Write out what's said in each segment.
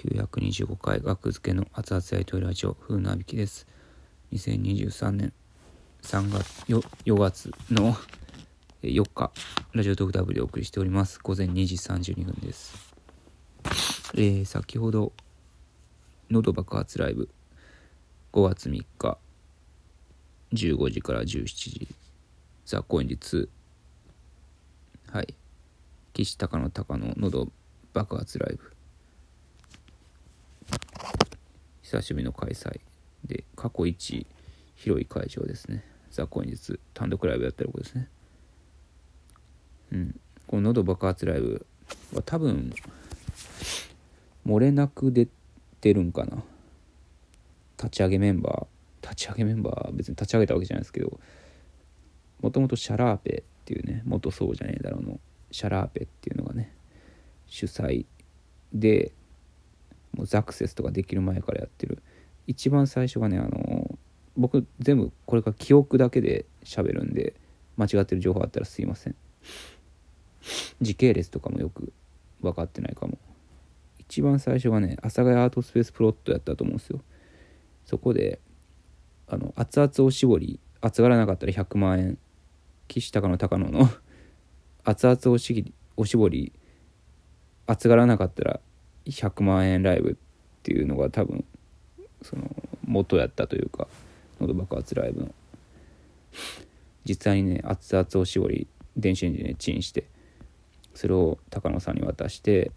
925回学付けの熱々やりとりラジオ風なびきです。2023年3月よ4月の4日ラジオトークダブルでお送りしております。午前2時32分です。えー、先ほど喉爆発ライブ。5月3日15時から17時。ザ・高円寺2はい。岸高野高野喉爆発ライブ。久しぶりの開催で過去一広い会場ですね。ザ・コインズ単独ライブやってることですね。うん。この喉爆発ライブは多分漏れなく出てるんかな。立ち上げメンバー立ち上げメンバー別に立ち上げたわけじゃないですけどもともとシャラーペっていうね元そうじゃねえだろうのシャラーペっていうのがね主催でもうザクセスとかできる前からやってる。一番最初がねあの僕全部これから記憶だけで喋るんで間違ってる情報あったらすいません。時系列とかもよく分かってないかも。一番最初がね阿佐ヶ谷アートスペースプロットやったと思うんですよ。そこであの熱々おしぼり熱がらなかったら100万円岸高野高野の 熱々おしおしぼり熱がらなかったら100万円ライブっていうのが多分その元やったというか喉爆発ライブの。実際にね熱々おしぼり電子レンジでチンしてそれを高野さんに渡して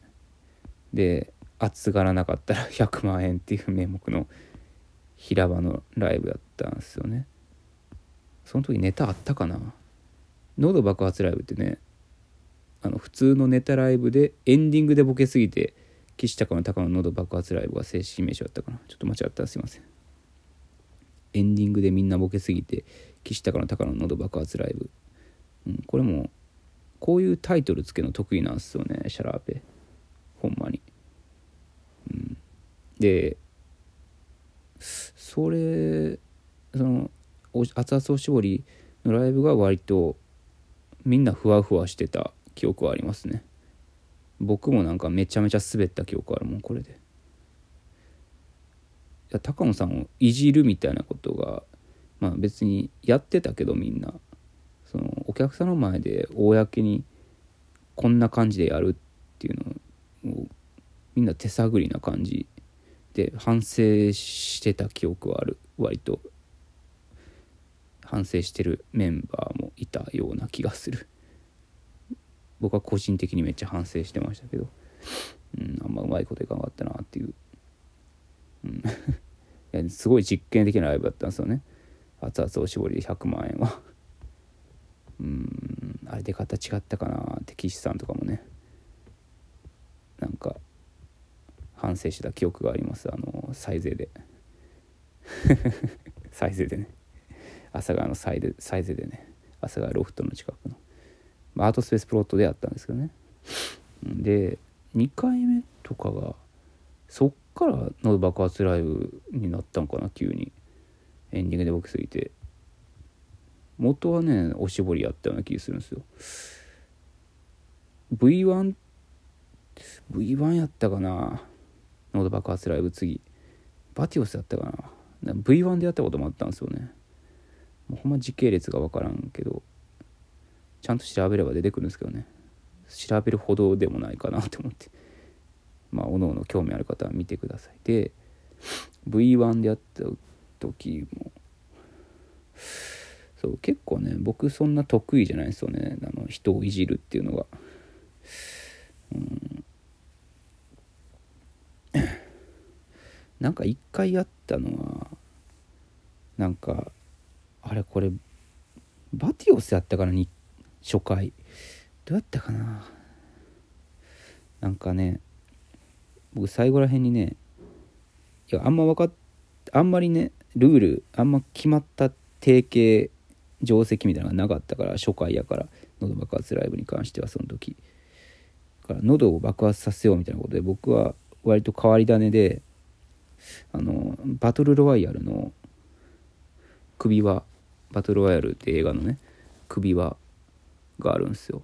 で熱がらなかったら 100万円っていう名目の平場のライブやったんですよね。その時ネタあったかな？喉爆発ライブってねあの普通のネタライブでエンディングでボケすぎて岸高の高野喉爆発ライブが正式名称だったかな。ちょっと間違ったらすいません。エンディングでみんなボケすぎて岸高の高野喉爆発ライブ、うん、これもこういうタイトルつけの得意なんですよねシャラーペ。ほんまに、うん、でそれその熱々おしぼりのライブが割とみんなふわふわしてた記憶はありますね。僕もなんかめちゃめちゃ滑った記憶あるもんこれで。いや高野さんをいじるみたいなことがまあ別にやってたけどみんな。そのお客さんの前で公にこんな感じでやるっていうのをみんな手探りな感じで反省してた記憶はある割と。反省してるメンバーもいたような気がする。僕は個人的にめっちゃ反省してましたけど、うん、あんまうまいこといかなかったなっていう、うん、いやすごい実験的なライブだったんですよね。熱々おしぼりで100万円は。うんあれ出方違ったかなって岸さんとかもね。なんか反省した記憶があります。あのサイゼで。サイゼでね。朝霞のサイゼサイゼでね。朝霞ロフトの近くの。アートスペースプロットでやったんですけどね。で2回目とかがそっからの爆発ライブになったんかな急に。エンディングで僕すぎて。元はねおしぼりやったような気するんですよ。V1 V1 やったかな。ノード爆発ライブ次。バティオスやったかな。V1 でやったこともあったんですよね。もうほんま時系列が分からんけど。ちゃんと調べれば出てくるんですけどね。調べるほどでもないかなと思って。まあおのおの興味ある方は見てください。で V1 でやった時もそう結構ね僕そんな得意じゃないですよね。あの人をいじるっていうのが。うん。なんか一回やったのはなんかあれこれバティオスやったからに初回。どうやったかな？なんかね僕最後らへんにねいやあんま分かっあんまりねルールあんま決まった定型定石みたいなのがなかったから初回やから喉爆発ライブに関してはその時から。喉を爆発させようみたいなことで僕は割と変わり種であのバトルロワイヤルの首輪バトルロワイヤルって映画のね首輪があるんですよ。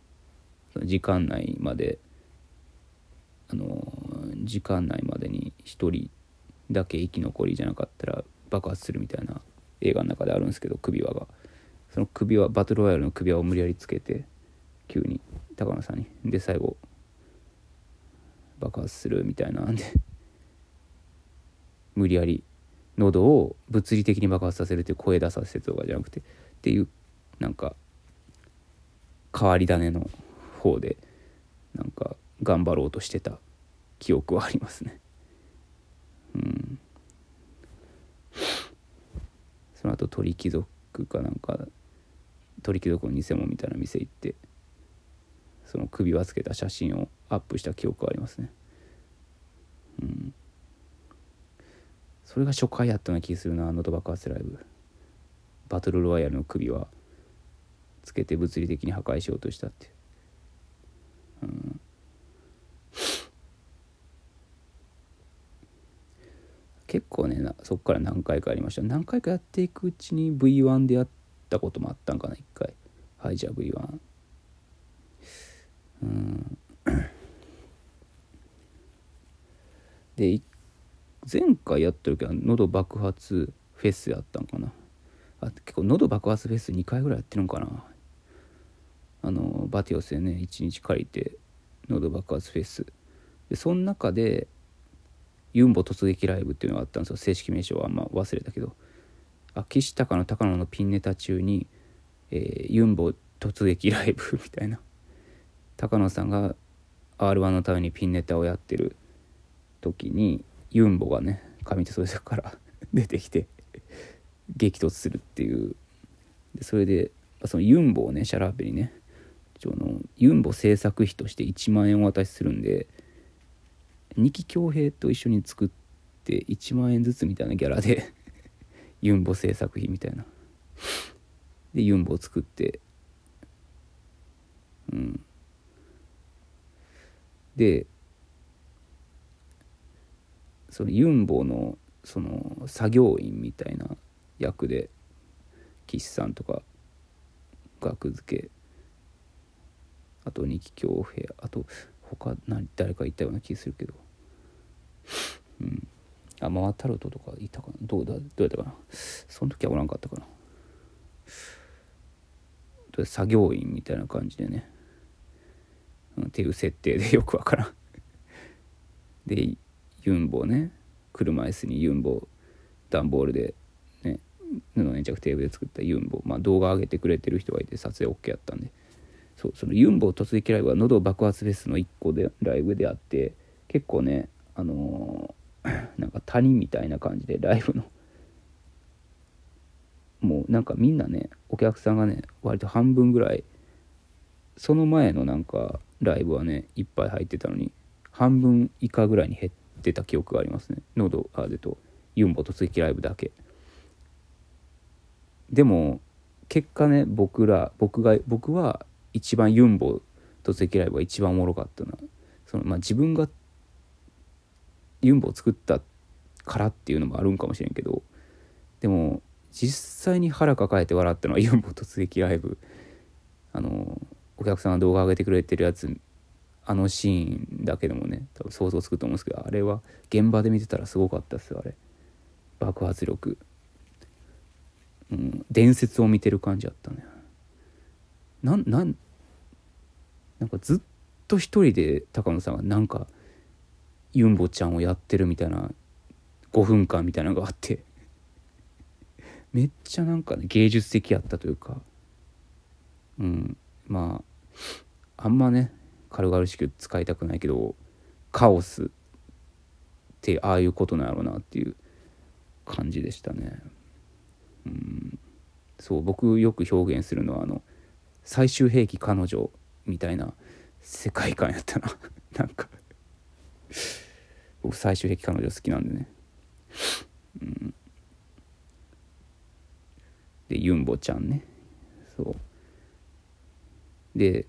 時間内まで。あの時間内までに1人だけ生き残りじゃなかったら爆発するみたいな映画の中であるんですけど首輪が。その首輪バトルワイヤルの首輪を無理やりつけて急に高野さんに。で最後爆発するみたいなんで無理やり喉を物理的に爆発させるっていう声出させるとかじゃなくてっていうなんか変わり種の方でなんか頑張ろうとしてた記憶はありますね。うん。その後鳥貴族かなんか鳥貴族の偽物みたいな店行ってその首輪つけた写真をアップした記憶はありますね。うん。それが初回やったような気するな喉爆発ライブ。バトルロワイヤルの首輪つけて物理的に破壊しようとしたってう。ん。結構ねなそっから何回かありました。何回かやっていくうちに V1 でやったこともあったんかな一回。はいじゃあ V1 うん。で前回やった時は喉爆発フェスやったんかな。あ結構喉爆発フェス2回ぐらいやってるんかな。あのバティオスでね1日借りて喉爆発フェスでその中でユンボ突撃ライブっていうのがあったんですよ。正式名称はあんま忘れたけど。あ岸高の高野のピンネタ中に、えー、ユンボ突撃ライブみたいな。高野さんが r 1のためにピンネタをやってる時にユンボがね上手袖から 出てきて激突するっていう。でそれでそのユンボをねシャラーペにねそのユンボ制作費として1万円お渡しするんで二木恭平と一緒に作って1万円ずつみたいなギャラで ユンボ制作費みたいな。でユンボを作って。うん。でそのユンボのその作業員みたいな役で岸さんとか額付けあと二木恭平あと他何誰かいたような気するけど。うん。あママタルトとかいたかな？どうだ？どうやったかな？その時はおらんかったかな？作業員みたいな感じでね、うん、っていう設定で よくわからん。でユンボね。車椅子にユンボ段ボールでね布粘着テープで作ったユンボ。まあ動画上げてくれてる人がいて撮影 OK やったんで。そうそのユンボ突撃ライブは喉爆発フェスの1個でライブであって結構ねあのー、なんか谷みたいな感じでライブのもうなんかみんなねお客さんがね割と半分ぐらいその前のなんかライブはねいっぱい入ってたのに半分以下ぐらいに減ってた記憶がありますね。喉あでとユンボ突撃ライブだけ。でも結果ね僕ら僕が僕は一番ユンボ突撃ライブが一番おもろかったなそのまあ自分がユンボを作ったからっていうのもあるんかもしれんけどでも実際に腹抱えて笑ったのはユンボ突撃ライブ。あのお客さんが動画上げてくれてるやつあのシーンだけでもね多分想像つくと思うんですけどあれは現場で見てたらすごかったですよあれ。爆発力。うん伝説を見てる感じやったねなんなんなんかずっと一人で高野さんがなんかユンボちゃんをやってるみたいな5分間みたいなのがあって。めっちゃなんかね芸術的やったというか。うんまああんまね軽々しく使いたくないけどカオスってああいうことなんやろうなっていう感じでしたね。うんそう僕よく表現するのはあの最終兵器彼女みたいな世界観やったな。なんか。僕最終兵器彼女好きなんでね。うん。でユンボちゃんね。そう。で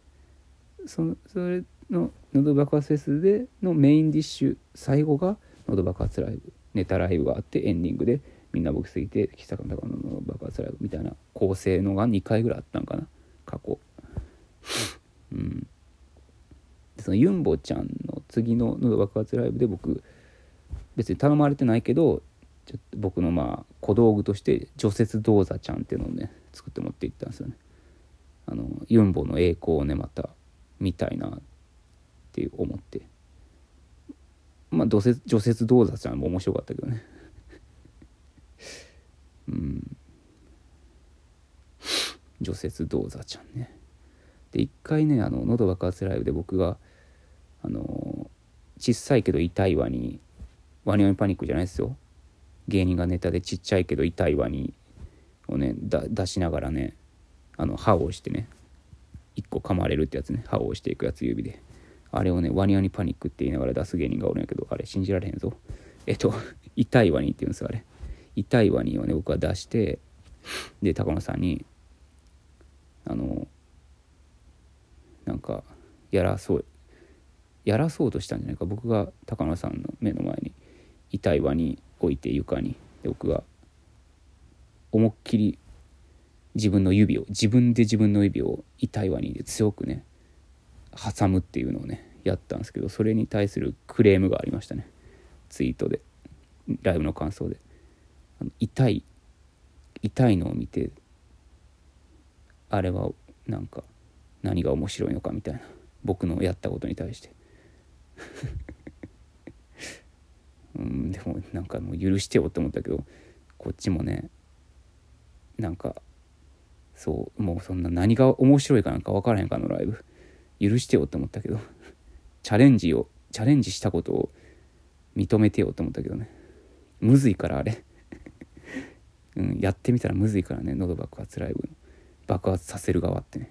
そそれの喉爆発フェスでのメインディッシュ最後が喉爆発ライブ。ネタライブがあってエンディングでみんな僕すぎて岸坂の高の爆発ライブみたいな構成のが2回ぐらいあったんかな。過去。うん。そのユンボちゃんの次の喉爆発ライブで僕別に頼まれてないけどちょっと僕のまあ小道具として除雪銅座ちゃんっていうのをね作って持っていったんですよね。あのユンボの栄光をねまた見たいなって思って。まあ除雪除雪銅座ちゃんも面白かったけどね。うん。除雪銅座ちゃんね。で一回ねあの喉爆発ライブで僕があの小さいけど痛いワニワニワニパニックじゃないですよ。芸人がネタでちっちゃいけど痛いワニをね出しながらねあの歯を押してね1個噛まれるってやつね。歯を押していくやつ指で。あれをねワニワニパニックって言いながら出す芸人がおるんやけどあれ信じられへんぞ。えっと 痛いワニって言うんですよあれ。痛いワニをね僕は出してで高野さんにあのなんかやらそうやらそうとしたんじゃないか。僕が高野さんの目の前に痛いワニ置いて床にで僕が思いっきり自分の指を自分で自分の指を痛いワニで強くね挟むっていうのをねやったんですけどそれに対するクレームがありましたね。ツイートで。ライブの感想で。痛い痛いのを見てあれはなんか何が面白いのかみたいな僕のやったことに対して。うんでもなんかもう許してよって思ったけどこっちもねなんかそうもうそんな何が面白いかなんか分からへんかのライブ。許してよって思ったけど チャレンジをチャレンジしたことを認めてよって思ったけどね。むずいからあれ。うん、やってみたらむずいからね喉爆発ライブの。爆発させる側ってね。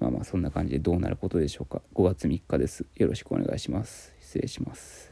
まあまあそんな感じでどうなることでしょうか。5月3日です。よろしくお願いします。失礼します。